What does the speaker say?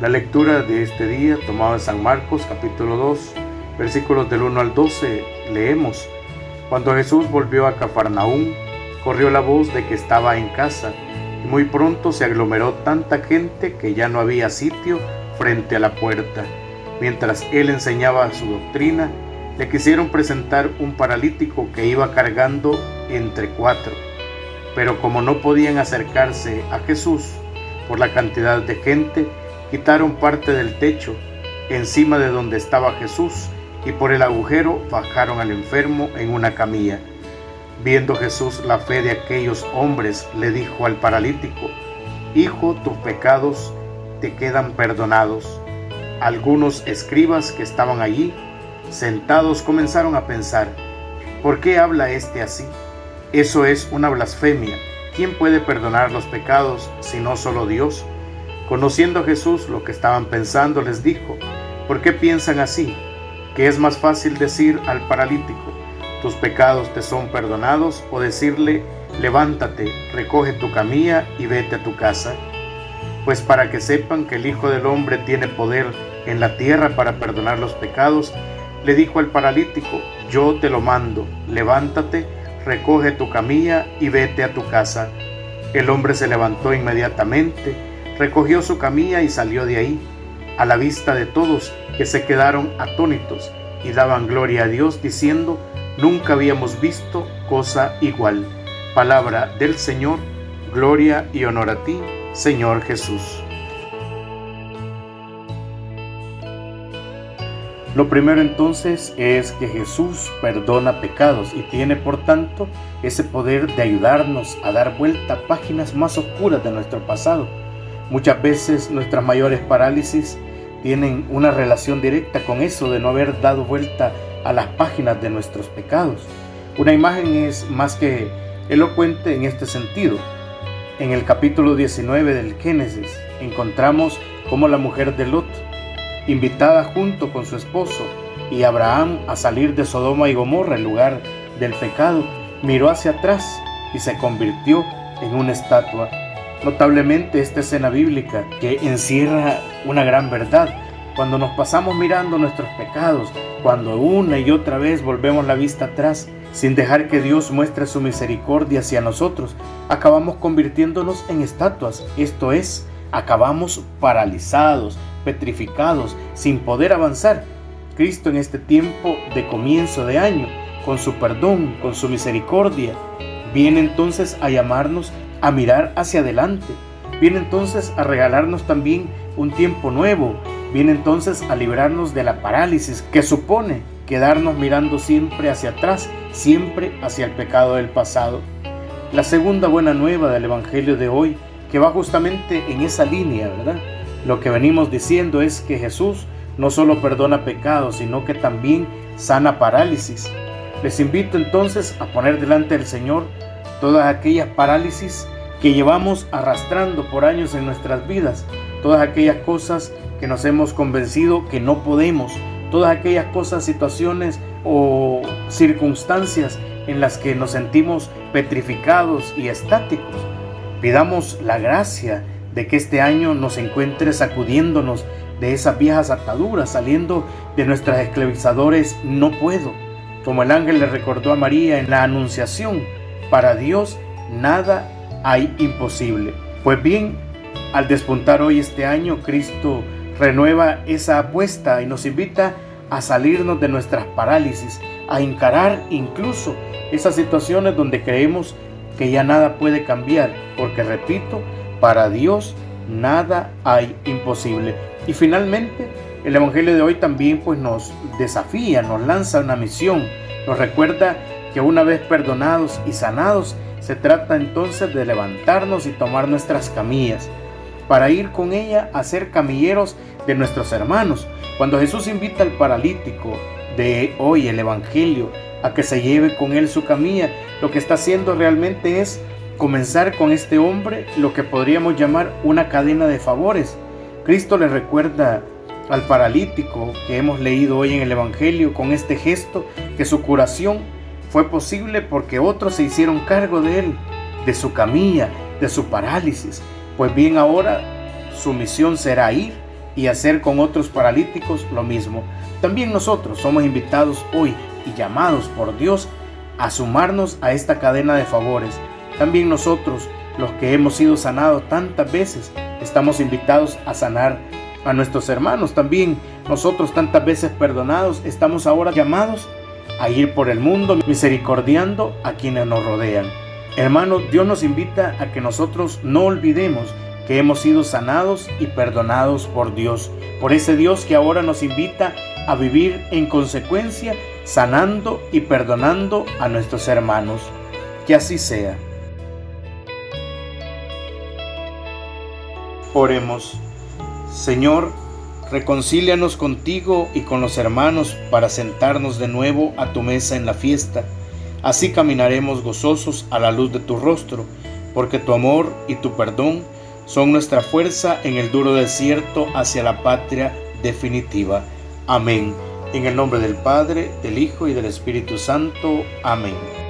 La lectura de este día, tomada de San Marcos capítulo 2, versículos del 1 al 12, leemos, Cuando Jesús volvió a Cafarnaúm, corrió la voz de que estaba en casa, y muy pronto se aglomeró tanta gente que ya no había sitio frente a la puerta. Mientras él enseñaba su doctrina, le quisieron presentar un paralítico que iba cargando entre cuatro. Pero como no podían acercarse a Jesús por la cantidad de gente, quitaron parte del techo encima de donde estaba Jesús y por el agujero bajaron al enfermo en una camilla. Viendo Jesús la fe de aquellos hombres, le dijo al paralítico, Hijo, tus pecados te quedan perdonados. Algunos escribas que estaban allí, sentados, comenzaron a pensar, ¿por qué habla este así? Eso es una blasfemia. ¿Quién puede perdonar los pecados si no solo Dios? Conociendo Jesús lo que estaban pensando, les dijo, ¿por qué piensan así? Que es más fácil decir al paralítico, tus pecados te son perdonados, o decirle, levántate, recoge tu camilla y vete a tu casa. Pues para que sepan que el Hijo del Hombre tiene poder en la tierra para perdonar los pecados, le dijo al paralítico, yo te lo mando, levántate, recoge tu camilla y vete a tu casa. El hombre se levantó inmediatamente, recogió su camilla y salió de ahí, a la vista de todos que se quedaron atónitos y daban gloria a Dios diciendo, nunca habíamos visto cosa igual. Palabra del Señor, gloria y honor a ti, Señor Jesús. Lo primero entonces es que Jesús perdona pecados y tiene por tanto ese poder de ayudarnos a dar vuelta a páginas más oscuras de nuestro pasado Muchas veces nuestras mayores parálisis tienen una relación directa con eso de no haber dado vuelta a las páginas de nuestros pecados. Una imagen es más que elocuente en este sentido. En el capítulo 19 del Génesis encontramos cómo la mujer de Lot, invitada junto con su esposo y Abraham a salir de Sodoma y Gomorra, el lugar del pecado, miró hacia atrás y se convirtió en una estatua Notablemente esta escena bíblica que encierra una gran verdad. Cuando nos pasamos mirando nuestros pecados, cuando una y otra vez volvemos la vista atrás, sin dejar que Dios muestre su misericordia hacia nosotros, acabamos convirtiéndonos en estatuas, esto es, acabamos paralizados, petrificados, sin poder avanzar. Cristo en este tiempo de comienzo de año, con su perdón, con su misericordia, viene entonces a llamarnos a mirar hacia adelante. Viene entonces a regalarnos también un tiempo nuevo. Viene entonces a librarnos de la parálisis que supone quedarnos mirando siempre hacia atrás, siempre hacia el pecado del pasado. La segunda buena nueva del Evangelio de hoy, que va justamente en esa línea, ¿verdad? Lo que venimos diciendo es que Jesús no solo perdona pecados, sino que también sana parálisis. Les invito entonces a poner delante del Señor todas aquellas parálisis que llevamos arrastrando por años en nuestras vidas, todas aquellas cosas que nos hemos convencido que no podemos, todas aquellas cosas, situaciones o circunstancias en las que nos sentimos petrificados y estáticos. Pidamos la gracia de que este año nos encuentre sacudiéndonos de esas viejas ataduras, saliendo de nuestras esclavizadores no puedo, como el ángel le recordó a María en la Anunciación, para Dios nada hay imposible. Pues bien, al despuntar hoy este año, Cristo renueva esa apuesta y nos invita a salirnos de nuestras parálisis, a encarar incluso esas situaciones donde creemos que ya nada puede cambiar, porque repito, para Dios nada hay imposible. Y finalmente, el Evangelio de hoy también pues nos desafía, nos lanza una misión, nos recuerda que una vez perdonados y sanados, se trata entonces de levantarnos y tomar nuestras camillas para ir con ella a ser camilleros de nuestros hermanos. Cuando Jesús invita al paralítico de hoy el Evangelio a que se lleve con él su camilla, lo que está haciendo realmente es comenzar con este hombre lo que podríamos llamar una cadena de favores. Cristo le recuerda al paralítico que hemos leído hoy en el Evangelio con este gesto que su curación fue posible porque otros se hicieron cargo de él, de su camilla, de su parálisis. Pues bien ahora su misión será ir y hacer con otros paralíticos lo mismo. También nosotros somos invitados hoy y llamados por Dios a sumarnos a esta cadena de favores. También nosotros, los que hemos sido sanados tantas veces, estamos invitados a sanar a nuestros hermanos. También nosotros tantas veces perdonados, estamos ahora llamados a ir por el mundo misericordiando a quienes nos rodean. Hermanos, Dios nos invita a que nosotros no olvidemos que hemos sido sanados y perdonados por Dios, por ese Dios que ahora nos invita a vivir en consecuencia, sanando y perdonando a nuestros hermanos. Que así sea. Oremos. Señor, reconcílianos contigo y con los hermanos para sentarnos de nuevo a tu mesa en la fiesta. Así caminaremos gozosos a la luz de tu rostro, porque tu amor y tu perdón son nuestra fuerza en el duro desierto hacia la patria definitiva. Amén. En el nombre del Padre, del Hijo y del Espíritu Santo. Amén.